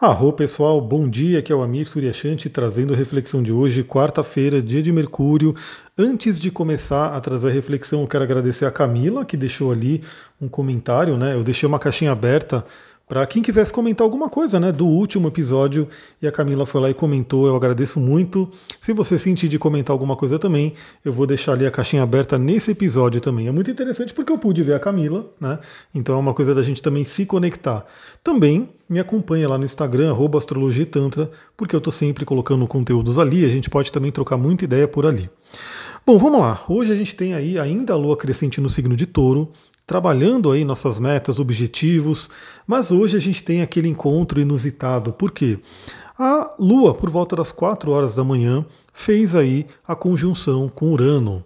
Arro pessoal, bom dia, aqui é o Amir Suryashanti trazendo a reflexão de hoje, quarta-feira, dia de Mercúrio. Antes de começar a trazer a reflexão, eu quero agradecer a Camila, que deixou ali um comentário, né? Eu deixei uma caixinha aberta para quem quisesse comentar alguma coisa né, do último episódio, e a Camila foi lá e comentou, eu agradeço muito. Se você sentir de comentar alguma coisa também, eu vou deixar ali a caixinha aberta nesse episódio também. É muito interessante porque eu pude ver a Camila, né? Então é uma coisa da gente também se conectar. Também me acompanha lá no Instagram, astrologitantra, porque eu estou sempre colocando conteúdos ali, a gente pode também trocar muita ideia por ali. Bom, vamos lá. Hoje a gente tem aí ainda a lua crescente no signo de touro trabalhando aí nossas metas, objetivos, mas hoje a gente tem aquele encontro inusitado. Por quê? A Lua, por volta das 4 horas da manhã, fez aí a conjunção com Urano.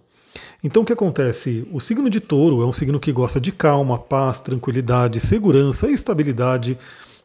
Então o que acontece? O signo de touro é um signo que gosta de calma, paz, tranquilidade, segurança, estabilidade.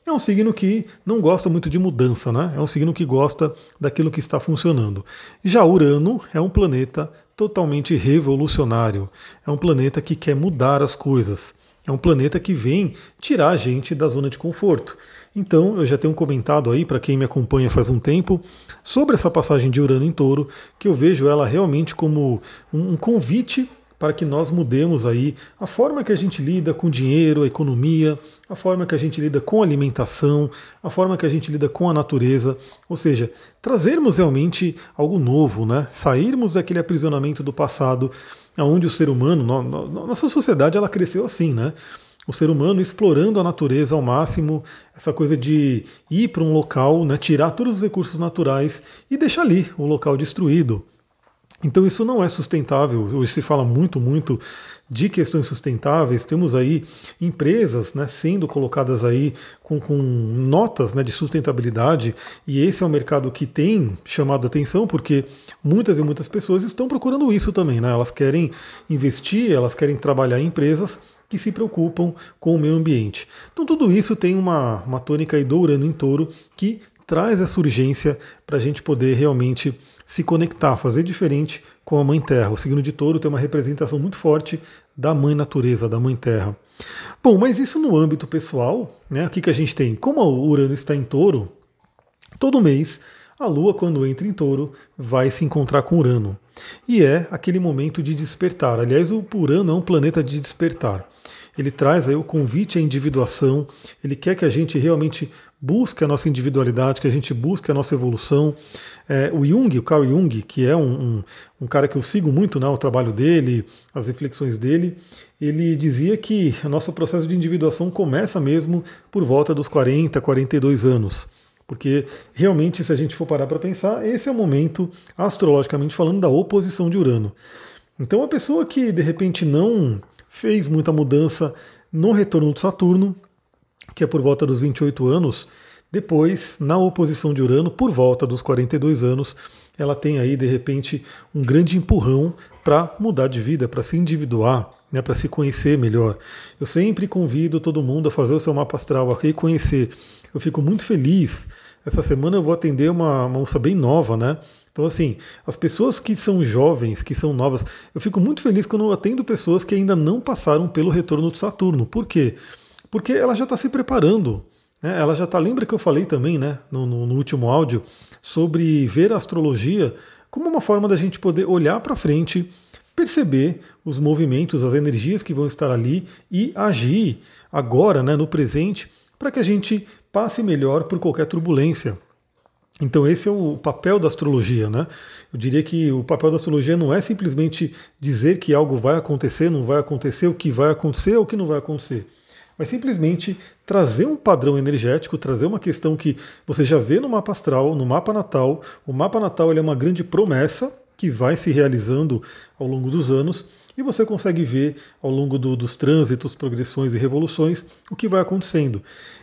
É um signo que não gosta muito de mudança, né? É um signo que gosta daquilo que está funcionando. Já Urano é um planeta totalmente revolucionário. É um planeta que quer mudar as coisas. É um planeta que vem tirar a gente da zona de conforto. Então, eu já tenho comentado aí para quem me acompanha faz um tempo sobre essa passagem de Urano em Touro, que eu vejo ela realmente como um convite para que nós mudemos aí a forma que a gente lida com dinheiro, a economia, a forma que a gente lida com alimentação, a forma que a gente lida com a natureza, ou seja, trazermos realmente algo novo, né? Sairmos daquele aprisionamento do passado, onde o ser humano, nossa sociedade ela cresceu assim, né? o ser humano explorando a natureza ao máximo, essa coisa de ir para um local, né, tirar todos os recursos naturais e deixar ali o local destruído. Então isso não é sustentável. Hoje se fala muito, muito de questões sustentáveis. Temos aí empresas né, sendo colocadas aí com, com notas né, de sustentabilidade e esse é um mercado que tem chamado atenção porque muitas e muitas pessoas estão procurando isso também. Né? Elas querem investir, elas querem trabalhar em empresas que se preocupam com o meio ambiente. Então tudo isso tem uma, uma tônica aí do Urano em touro que traz essa urgência para a gente poder realmente se conectar, fazer diferente com a Mãe Terra. O signo de touro tem uma representação muito forte da Mãe Natureza, da Mãe Terra. Bom, mas isso no âmbito pessoal, né? O que, que a gente tem? Como o Urano está em touro, todo mês a Lua, quando entra em touro, vai se encontrar com Urano. E é aquele momento de despertar. Aliás, o Urano é um planeta de despertar. Ele traz aí o convite à individuação, ele quer que a gente realmente busque a nossa individualidade, que a gente busque a nossa evolução. É, o Jung, o Carl Jung, que é um, um, um, cara que eu sigo muito, né, o trabalho dele, as reflexões dele, ele dizia que o nosso processo de individuação começa mesmo por volta dos 40, 42 anos. Porque realmente, se a gente for parar para pensar, esse é o momento, astrologicamente falando, da oposição de Urano. Então, a pessoa que de repente não fez muita mudança no retorno de Saturno, que é por volta dos 28 anos. Depois, na oposição de Urano, por volta dos 42 anos, ela tem aí, de repente, um grande empurrão para mudar de vida, para se individuar, né, para se conhecer melhor. Eu sempre convido todo mundo a fazer o seu mapa astral, a reconhecer. Eu fico muito feliz. Essa semana eu vou atender uma moça bem nova, né? Então, assim, as pessoas que são jovens, que são novas, eu fico muito feliz quando eu atendo pessoas que ainda não passaram pelo retorno de Saturno. Por quê? Porque ela já está se preparando. Né? Ela já está. Lembra que eu falei também, né, no, no, no último áudio, sobre ver a astrologia como uma forma da gente poder olhar para frente, perceber os movimentos, as energias que vão estar ali e agir agora, né, no presente, para que a gente passe melhor por qualquer turbulência. Então esse é o papel da astrologia, né? Eu diria que o papel da astrologia não é simplesmente dizer que algo vai acontecer, não vai acontecer, o que vai acontecer ou o que não vai acontecer mas simplesmente trazer um padrão energético, trazer uma questão que você já vê no mapa astral, no mapa natal. O mapa natal ele é uma grande promessa que vai se realizando ao longo dos anos e você consegue ver ao longo do, dos trânsitos, progressões e revoluções o que vai acontecendo.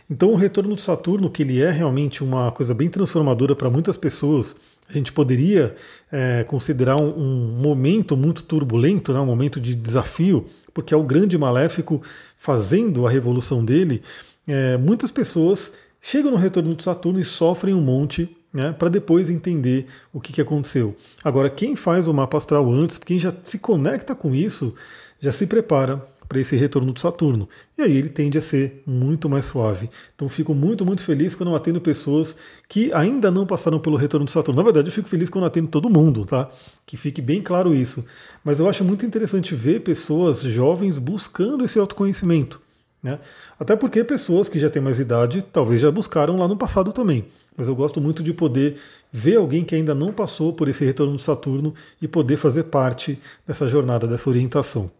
Então o retorno de Saturno, que ele é realmente uma coisa bem transformadora para muitas pessoas, a gente poderia é, considerar um, um, momento muito turbulento, né, um momento de desafio, porque é o grande maléfico fazendo a revolução dele. É, muitas pessoas chegam no retorno de Saturno e sofrem um monte né, para depois entender o que, que aconteceu. Agora, quem faz o mapa astral antes, quem já se conecta com isso, já se prepara para esse retorno do Saturno. E aí ele tende a ser muito mais suave. Então fico muito, muito feliz quando eu atendo pessoas que ainda não passaram pelo retorno do Saturno. Na verdade, eu fico feliz quando eu atendo todo mundo, tá? Que fique bem claro isso. Mas eu acho muito interessante ver pessoas jovens buscando esse autoconhecimento. Né? Até porque pessoas que já têm mais idade talvez já buscaram lá no passado também. Mas eu gosto muito de poder ver alguém que ainda não passou por esse retorno de Saturno e poder fazer parte dessa jornada, dessa orientação.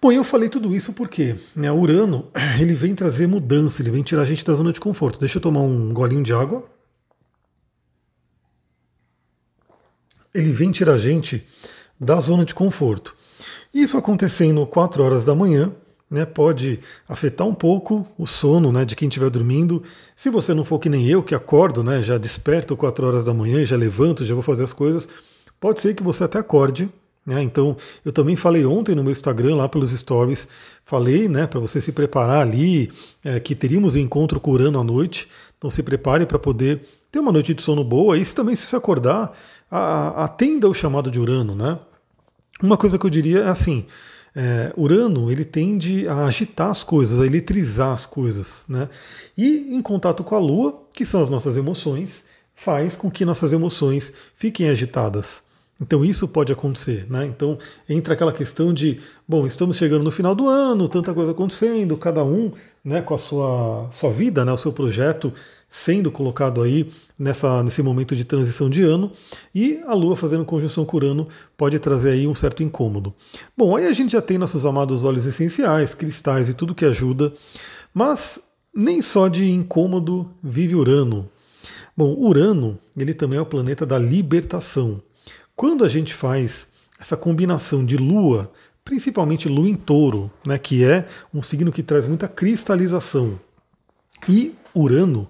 Bom, eu falei tudo isso porque né, Urano ele vem trazer mudança, ele vem tirar a gente da zona de conforto. Deixa eu tomar um golinho de água. Ele vem tirar a gente da zona de conforto. Isso acontecendo 4 horas da manhã, né, pode afetar um pouco o sono né, de quem estiver dormindo. Se você não for que nem eu, que acordo, né, já desperto 4 horas da manhã, já levanto, já vou fazer as coisas, pode ser que você até acorde. Né, então, eu também falei ontem no meu Instagram, lá pelos stories, falei né, para você se preparar ali, é, que teríamos um encontro com Urano à noite. Então, se prepare para poder ter uma noite de sono boa. E se também se acordar, atenda o chamado de Urano. Né? Uma coisa que eu diria é assim é, Urano ele tende a agitar as coisas, a eletrizar as coisas, né? E em contato com a Lua, que são as nossas emoções, faz com que nossas emoções fiquem agitadas. Então isso pode acontecer, né? Então entra aquela questão de, bom, estamos chegando no final do ano, tanta coisa acontecendo, cada um, né, com a sua sua vida, né, o seu projeto sendo colocado aí nessa, nesse momento de transição de ano, e a Lua fazendo conjunção com Urano pode trazer aí um certo incômodo. Bom, aí a gente já tem nossos amados óleos essenciais, cristais e tudo que ajuda, mas nem só de incômodo vive Urano. Bom, Urano, ele também é o planeta da libertação. Quando a gente faz essa combinação de Lua, principalmente Lua em Touro, né, que é um signo que traz muita cristalização, e Urano,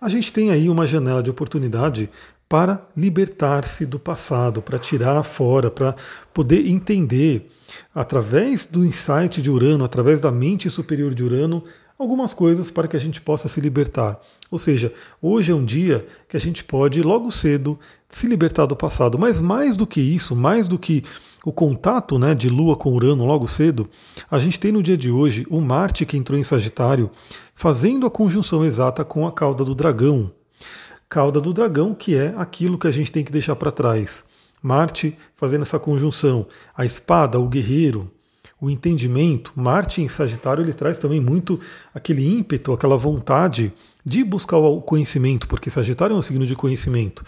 a gente tem aí uma janela de oportunidade para libertar-se do passado, para tirar fora, para poder entender, através do insight de Urano, através da mente superior de Urano, algumas coisas para que a gente possa se libertar. Ou seja, hoje é um dia que a gente pode, logo cedo, se libertar do passado. Mas mais do que isso, mais do que o contato né, de Lua com Urano logo cedo, a gente tem no dia de hoje o Marte que entrou em Sagitário, fazendo a conjunção exata com a cauda do dragão. Cauda do dragão, que é aquilo que a gente tem que deixar para trás. Marte fazendo essa conjunção. A espada, o guerreiro, o entendimento. Marte em Sagitário ele traz também muito aquele ímpeto, aquela vontade de buscar o conhecimento, porque Sagitário é um signo de conhecimento.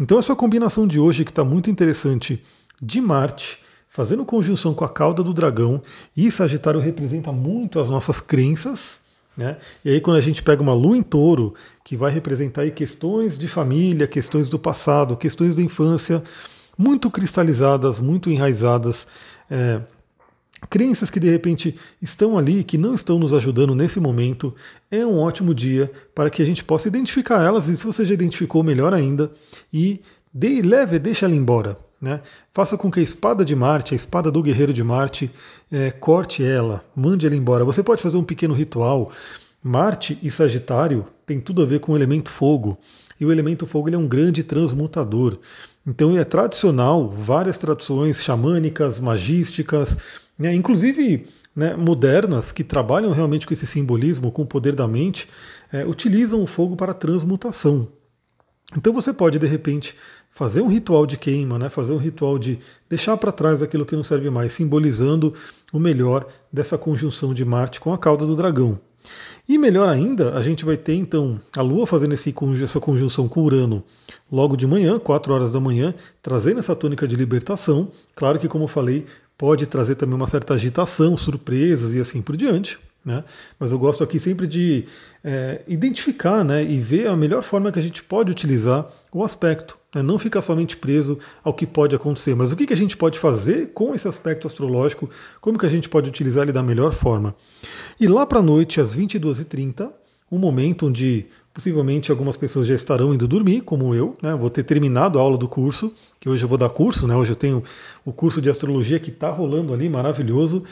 Então essa combinação de hoje que está muito interessante de Marte, fazendo conjunção com a cauda do dragão, e Sagitário representa muito as nossas crenças, né? E aí quando a gente pega uma lua em touro, que vai representar aí questões de família, questões do passado, questões da infância, muito cristalizadas, muito enraizadas, é, crenças que de repente estão ali, que não estão nos ajudando nesse momento, é um ótimo dia para que a gente possa identificar elas e se você já identificou, melhor ainda, e de, leve, deixa ela embora. Né? Faça com que a espada de Marte, a espada do guerreiro de Marte, é, corte ela, mande ela embora. Você pode fazer um pequeno ritual. Marte e Sagitário tem tudo a ver com o elemento fogo. E o elemento fogo é um grande transmutador. Então é tradicional, várias tradições xamânicas, magísticas, né, inclusive né, modernas, que trabalham realmente com esse simbolismo, com o poder da mente, é, utilizam o fogo para transmutação. Então você pode, de repente, fazer um ritual de queima, né, fazer um ritual de deixar para trás aquilo que não serve mais, simbolizando o melhor dessa conjunção de Marte com a cauda do dragão. E melhor ainda, a gente vai ter então a Lua fazendo esse, essa conjunção com Urano logo de manhã, 4 horas da manhã, trazendo essa tônica de libertação. Claro que, como eu falei, pode trazer também uma certa agitação, surpresas e assim por diante. Né? Mas eu gosto aqui sempre de é, identificar né, e ver a melhor forma que a gente pode utilizar o aspecto. Né? Não ficar somente preso ao que pode acontecer, mas o que, que a gente pode fazer com esse aspecto astrológico, como que a gente pode utilizar ele da melhor forma. E lá para a noite, às 22h30, um momento onde possivelmente algumas pessoas já estarão indo dormir, como eu, né? vou ter terminado a aula do curso, que hoje eu vou dar curso, né? hoje eu tenho o curso de astrologia que está rolando ali, maravilhoso.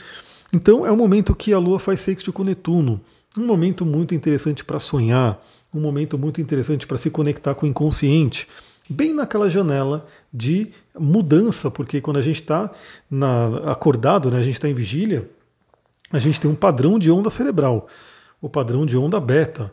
Então é um momento que a Lua faz sexto com Netuno, um momento muito interessante para sonhar, um momento muito interessante para se conectar com o inconsciente, bem naquela janela de mudança, porque quando a gente está acordado, né, a gente está em vigília, a gente tem um padrão de onda cerebral, o padrão de onda beta.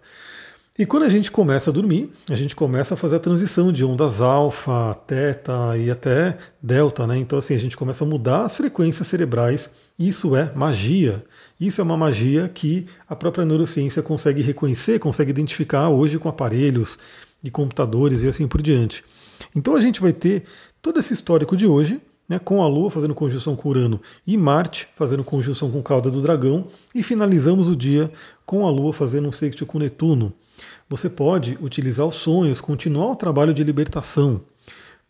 E quando a gente começa a dormir, a gente começa a fazer a transição de ondas alfa, teta e até delta, né? Então assim, a gente começa a mudar as frequências cerebrais. Isso é magia. Isso é uma magia que a própria neurociência consegue reconhecer, consegue identificar hoje com aparelhos e computadores e assim por diante. Então a gente vai ter todo esse histórico de hoje, né, com a Lua fazendo conjunção com Urano e Marte fazendo conjunção com Cauda do Dragão, e finalizamos o dia com a Lua fazendo um sexto com Netuno. Você pode utilizar os sonhos, continuar o trabalho de libertação,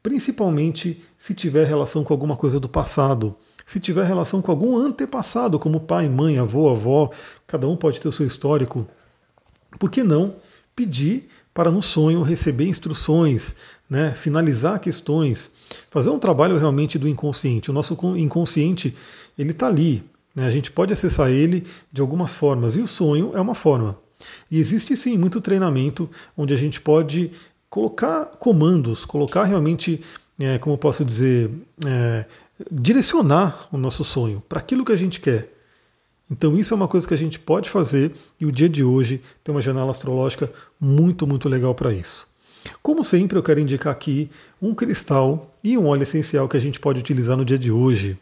principalmente se tiver relação com alguma coisa do passado, se tiver relação com algum antepassado, como pai, mãe, avô, avó, cada um pode ter o seu histórico. Por que não pedir para no sonho receber instruções, né, finalizar questões, fazer um trabalho realmente do inconsciente. O nosso inconsciente ele está ali, né, a gente pode acessar ele de algumas formas e o sonho é uma forma. E existe sim muito treinamento onde a gente pode colocar comandos, colocar realmente, é, como eu posso dizer, é, direcionar o nosso sonho para aquilo que a gente quer. Então isso é uma coisa que a gente pode fazer e o dia de hoje tem uma janela astrológica muito, muito legal para isso. Como sempre, eu quero indicar aqui um cristal e um óleo essencial que a gente pode utilizar no dia de hoje.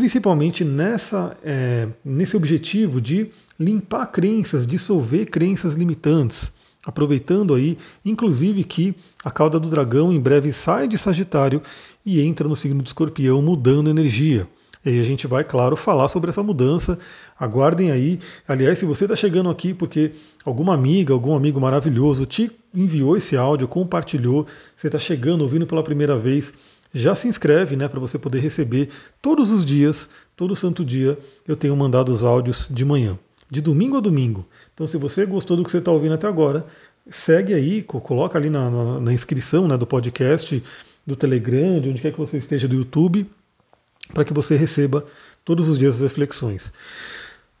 Principalmente nessa, é, nesse objetivo de limpar crenças, dissolver crenças limitantes. Aproveitando aí, inclusive, que a cauda do dragão em breve sai de Sagitário e entra no signo do escorpião, mudando energia. E a gente vai, claro, falar sobre essa mudança. Aguardem aí. Aliás, se você está chegando aqui porque alguma amiga, algum amigo maravilhoso te enviou esse áudio, compartilhou, você está chegando, ouvindo pela primeira vez, já se inscreve, né, para você poder receber todos os dias, todo santo dia, eu tenho mandado os áudios de manhã, de domingo a domingo. Então, se você gostou do que você está ouvindo até agora, segue aí, coloca ali na, na, na inscrição né, do podcast, do Telegram, de onde quer que você esteja, do YouTube, para que você receba todos os dias as reflexões.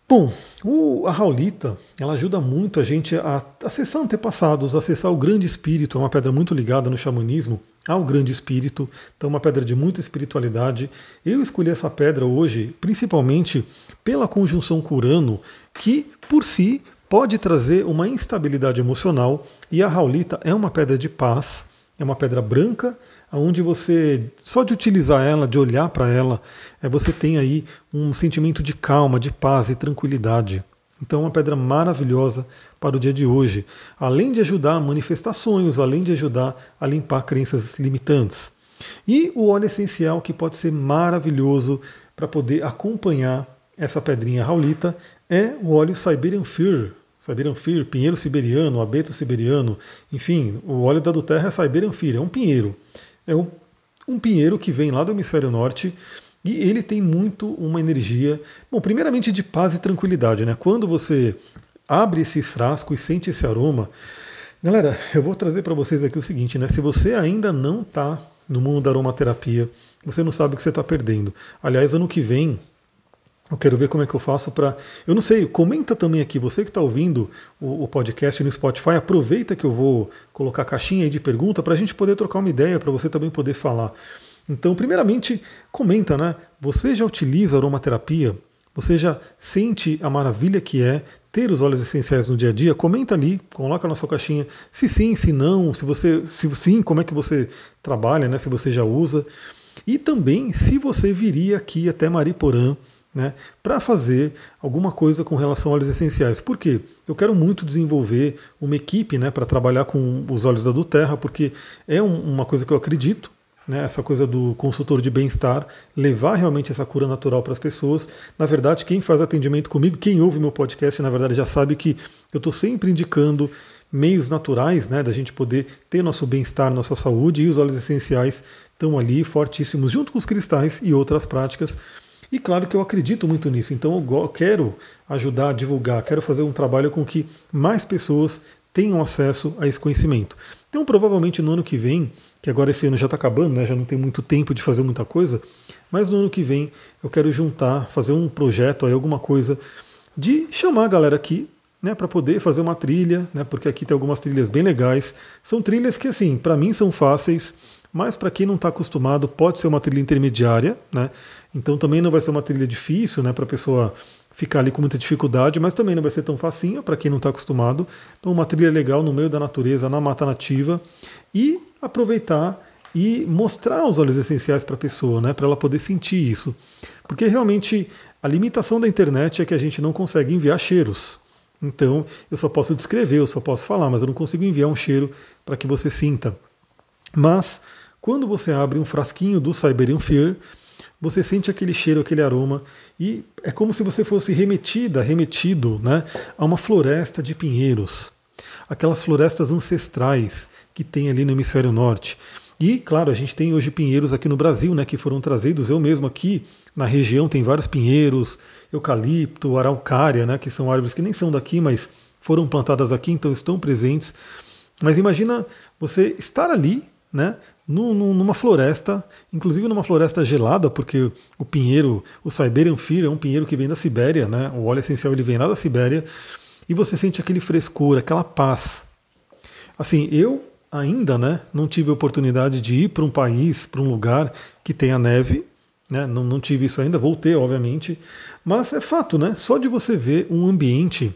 Bom, o, a Raulita ela ajuda muito a gente a acessar antepassados, acessar o grande espírito, é uma pedra muito ligada no xamanismo ao grande espírito, então uma pedra de muita espiritualidade. Eu escolhi essa pedra hoje principalmente pela conjunção com Urano, que por si pode trazer uma instabilidade emocional, e a Raulita é uma pedra de paz, é uma pedra branca, onde você, só de utilizar ela, de olhar para ela, é, você tem aí um sentimento de calma, de paz e tranquilidade. Então, uma pedra maravilhosa para o dia de hoje, além de ajudar a manifestar sonhos, além de ajudar a limpar crenças limitantes. E o óleo essencial que pode ser maravilhoso para poder acompanhar essa pedrinha raulita é o óleo Siberian Fir. Siberian Fir, pinheiro siberiano, abeto siberiano, enfim, o óleo da do terra é Siberian Fir, é um pinheiro. É um, um pinheiro que vem lá do hemisfério norte e ele tem muito uma energia, bom, primeiramente de paz e tranquilidade, né? Quando você abre esses frascos e sente esse aroma, galera, eu vou trazer para vocês aqui o seguinte, né? Se você ainda não está no mundo da aromaterapia, você não sabe o que você está perdendo. Aliás, ano que vem eu quero ver como é que eu faço para. Eu não sei, comenta também aqui, você que está ouvindo o, o, podcast no Spotify, aproveita que eu vou colocar a caixinha aí de pergunta para a gente poder trocar uma ideia, para você também poder falar. Então, primeiramente, comenta, né? Você já utiliza aromaterapia? Você já sente a maravilha que é ter os óleos essenciais no dia a dia? Comenta ali, coloca na sua caixinha se sim, se não, se você, se sim, como é que você trabalha, né? Se você já usa. E também se você viria aqui até Mariporã né, para fazer alguma coisa com relação a óleos essenciais. Por quê? Eu quero muito desenvolver uma equipe né, para trabalhar com os óleos da Duterra, porque é um, uma coisa que eu acredito, né, essa coisa do consultor de bem-estar, levar realmente essa cura natural para as pessoas. Na verdade, quem faz atendimento comigo, quem ouve meu podcast, na verdade já sabe que eu estou sempre indicando meios naturais né, da gente poder ter nosso bem-estar, nossa saúde, e os óleos essenciais estão ali fortíssimos, junto com os cristais e outras práticas e claro que eu acredito muito nisso, então eu quero ajudar a divulgar, quero fazer um trabalho com que mais pessoas tenham acesso a esse conhecimento. Então, provavelmente no ano que vem, que agora esse ano já está acabando, né, já não tem muito tempo de fazer muita coisa, mas no ano que vem eu quero juntar, fazer um projeto aí, alguma coisa, de chamar a galera aqui né, para poder fazer uma trilha, né, porque aqui tem algumas trilhas bem legais. São trilhas que, assim, para mim são fáceis, mas para quem não está acostumado, pode ser uma trilha intermediária, né? Então também não vai ser uma trilha difícil, né, para a pessoa ficar ali com muita dificuldade, mas também não vai ser tão facinho para quem não está acostumado. Então uma trilha legal no meio da natureza, na mata nativa e aproveitar e mostrar os óleos essenciais para a pessoa, né, para ela poder sentir isso. Porque realmente a limitação da internet é que a gente não consegue enviar cheiros. Então eu só posso descrever, eu só posso falar, mas eu não consigo enviar um cheiro para que você sinta. Mas quando você abre um frasquinho do Siberian Fear, você sente aquele cheiro, aquele aroma, e é como se você fosse remetida, remetido né, a uma floresta de pinheiros. Aquelas florestas ancestrais que tem ali no hemisfério norte. E, claro, a gente tem hoje pinheiros aqui no Brasil, né, que foram trazidos. Eu mesmo aqui na região tem vários pinheiros, eucalipto, araucária, né, que são árvores que nem são daqui, mas foram plantadas aqui, então estão presentes. Mas imagina você estar ali, né, numa floresta, inclusive numa floresta gelada, porque o pinheiro, o Siberian Fir é um pinheiro que vem da Sibéria, né, o óleo essencial ele vem lá da Sibéria, e você sente aquele frescor, aquela paz. Assim, eu ainda né, não tive a oportunidade de ir para um país, para um lugar que tenha neve. Né, não, não tive isso ainda, vou ter, obviamente. Mas é fato, né? Só de você ver um ambiente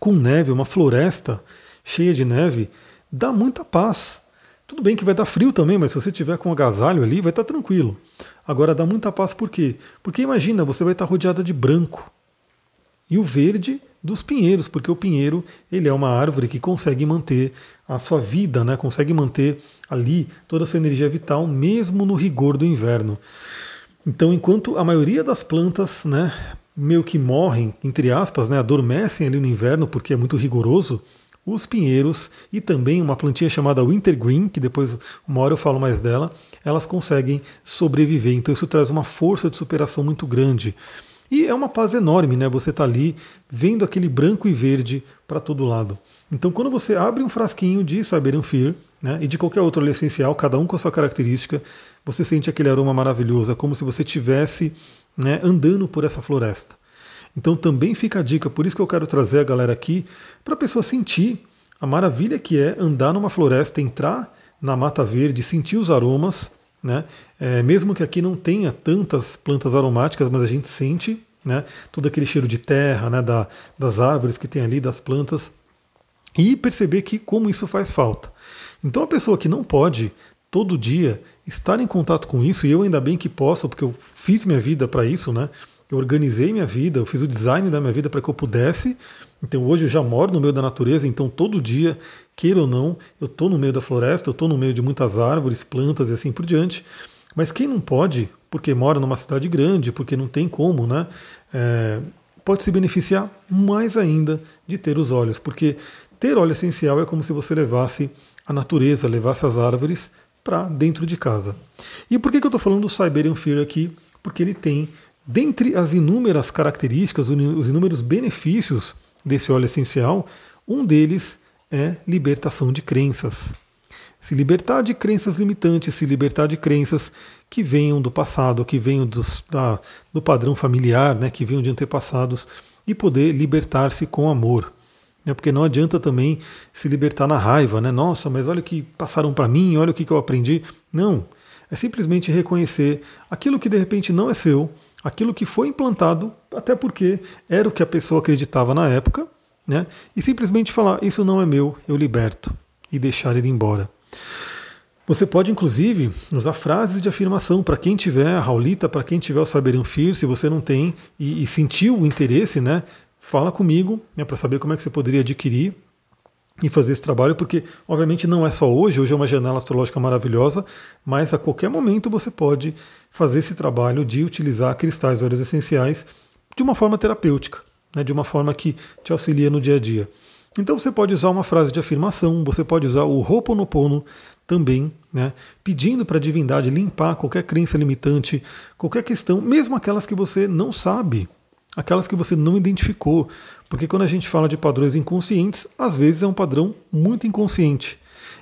com neve, uma floresta cheia de neve, dá muita paz. Tudo bem que vai dar frio também, mas se você tiver com um agasalho ali, vai estar tranquilo. Agora dá muita paz por quê? Porque imagina, você vai estar rodeada de branco. E o verde dos pinheiros, porque o pinheiro ele é uma árvore que consegue manter a sua vida, né? consegue manter ali toda a sua energia vital, mesmo no rigor do inverno. Então, enquanto a maioria das plantas, né, meio que morrem, entre aspas, né, adormecem ali no inverno porque é muito rigoroso, os pinheiros e também uma plantinha chamada wintergreen, que depois uma hora eu falo mais dela, elas conseguem sobreviver. Então isso traz uma força de superação muito grande. E é uma paz enorme, né? Você está ali vendo aquele branco e verde para todo lado. Então, quando você abre um frasquinho de Siberian Fear, né, e de qualquer outro essencial, cada um com a sua característica, você sente aquele aroma maravilhoso, é como se você estivesse né, andando por essa floresta. Então também fica a dica, por isso que eu quero trazer a galera aqui, para a pessoa sentir a maravilha que é andar numa floresta, entrar na mata verde, sentir os aromas, né? É, mesmo que aqui não tenha tantas plantas aromáticas, mas a gente sente né? todo aquele cheiro de terra, né? da, das árvores que tem ali, das plantas, e perceber que como isso faz falta. Então a pessoa que não pode todo dia estar em contato com isso, e eu ainda bem que posso, porque eu fiz minha vida para isso, né? Eu organizei minha vida, eu fiz o design da minha vida para que eu pudesse. Então hoje eu já moro no meio da natureza, então todo dia queira ou não, eu estou no meio da floresta, eu estou no meio de muitas árvores, plantas e assim por diante. Mas quem não pode, porque mora numa cidade grande, porque não tem como, né? É, pode se beneficiar mais ainda de ter os olhos, porque ter óleo essencial é como se você levasse a natureza, levasse as árvores para dentro de casa. E por que, que eu estou falando do Siberian Fear aqui? Porque ele tem, dentre as inúmeras características, os inúmeros benefícios desse óleo essencial, um deles é libertação de crenças. Se libertar de crenças limitantes, se libertar de crenças que venham do passado, que venham dos, da, do padrão familiar, né, que venham de antepassados, e poder libertar-se com amor. Né, porque não adianta também se libertar na raiva, né? Nossa, mas olha o que passaram para mim, olha o que, que eu aprendi. Não. É simplesmente reconhecer aquilo que de repente não é seu, aquilo que foi implantado, até porque era o que a pessoa acreditava na época, né? E simplesmente falar: Isso não é meu, eu liberto, e deixar ele embora. Você pode, inclusive, usar frases de afirmação para quem tiver a Raulita, para quem tiver o Saberian Fear, se você não tem e, e sentiu o interesse, né? Fala comigo né, para saber como é que você poderia adquirir e fazer esse trabalho, porque obviamente não é só hoje, hoje é uma janela astrológica maravilhosa, mas a qualquer momento você pode fazer esse trabalho de utilizar cristais óleos essenciais de uma forma terapêutica né, de uma forma que te auxilia no dia a dia. Então você pode usar uma frase de afirmação, você pode usar o Ho'oponopono também, né, pedindo para a divindade limpar qualquer crença limitante, qualquer questão, mesmo aquelas que você não sabe, aquelas que você não identificou, porque quando a gente fala de padrões inconscientes, às vezes é um padrão muito inconsciente.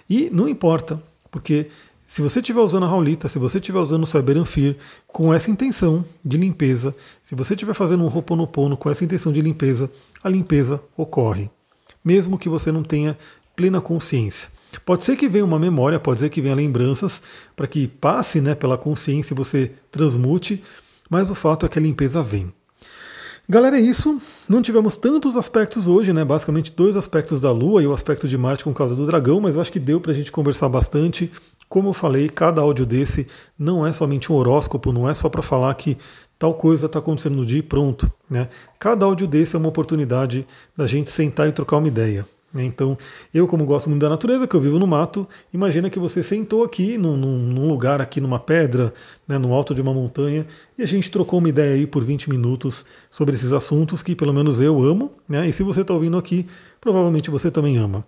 E não importa, porque se você estiver usando a Raulita, se você estiver usando o Cyber Fear com essa intenção de limpeza, se você estiver fazendo um Ho'oponopono com essa intenção de limpeza, a limpeza ocorre, mesmo que você não tenha plena consciência. Pode ser que venha uma memória, pode ser que venha lembranças, para que passe né, pela consciência e você transmute, mas o fato é que a limpeza vem. Galera, é isso. Não tivemos tantos aspectos hoje, né? Basicamente dois aspectos da Lua e o aspecto de Marte com causa do dragão, mas eu acho que deu para a gente conversar bastante. Como eu falei, cada áudio desse não é somente um horóscopo, não é só para falar que tal coisa está acontecendo no dia e pronto. Né? Cada áudio desse é uma oportunidade da gente sentar e trocar uma ideia. Né? Então, eu, como gosto muito da natureza, que eu vivo no mato, imagina que você sentou aqui num, num lugar, aqui numa pedra, né, no alto de uma montanha, e a gente trocou uma ideia aí por 20 minutos sobre esses assuntos que pelo menos eu amo, né? E se você está ouvindo aqui, provavelmente você também ama.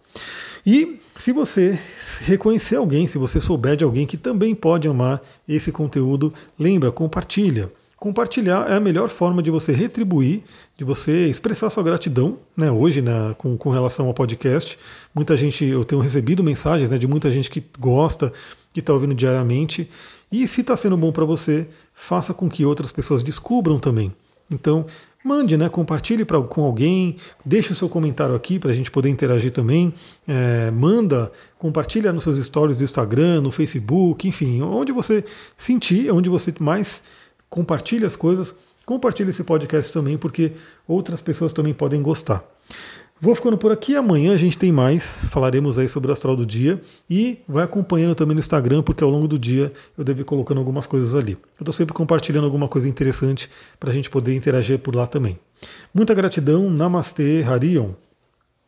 E se você reconhecer alguém, se você souber de alguém que também pode amar esse conteúdo, lembra, compartilha. Compartilhar é a melhor forma de você retribuir, de você expressar sua gratidão, né? Hoje, né, com, com relação ao podcast, muita gente, eu tenho recebido mensagens né, de muita gente que gosta, que está ouvindo diariamente. E se está sendo bom para você, faça com que outras pessoas descubram também. Então, mande, né? Compartilhe pra, com alguém, deixe o seu comentário aqui para a gente poder interagir também. É, manda, compartilha nos seus stories do Instagram, no Facebook, enfim, onde você sentir, onde você mais compartilhe as coisas, compartilhe esse podcast também, porque outras pessoas também podem gostar. Vou ficando por aqui. Amanhã a gente tem mais. Falaremos aí sobre o astral do dia. E vai acompanhando também no Instagram, porque ao longo do dia eu devo ir colocando algumas coisas ali. Eu estou sempre compartilhando alguma coisa interessante para a gente poder interagir por lá também. Muita gratidão. Namastê, Harion.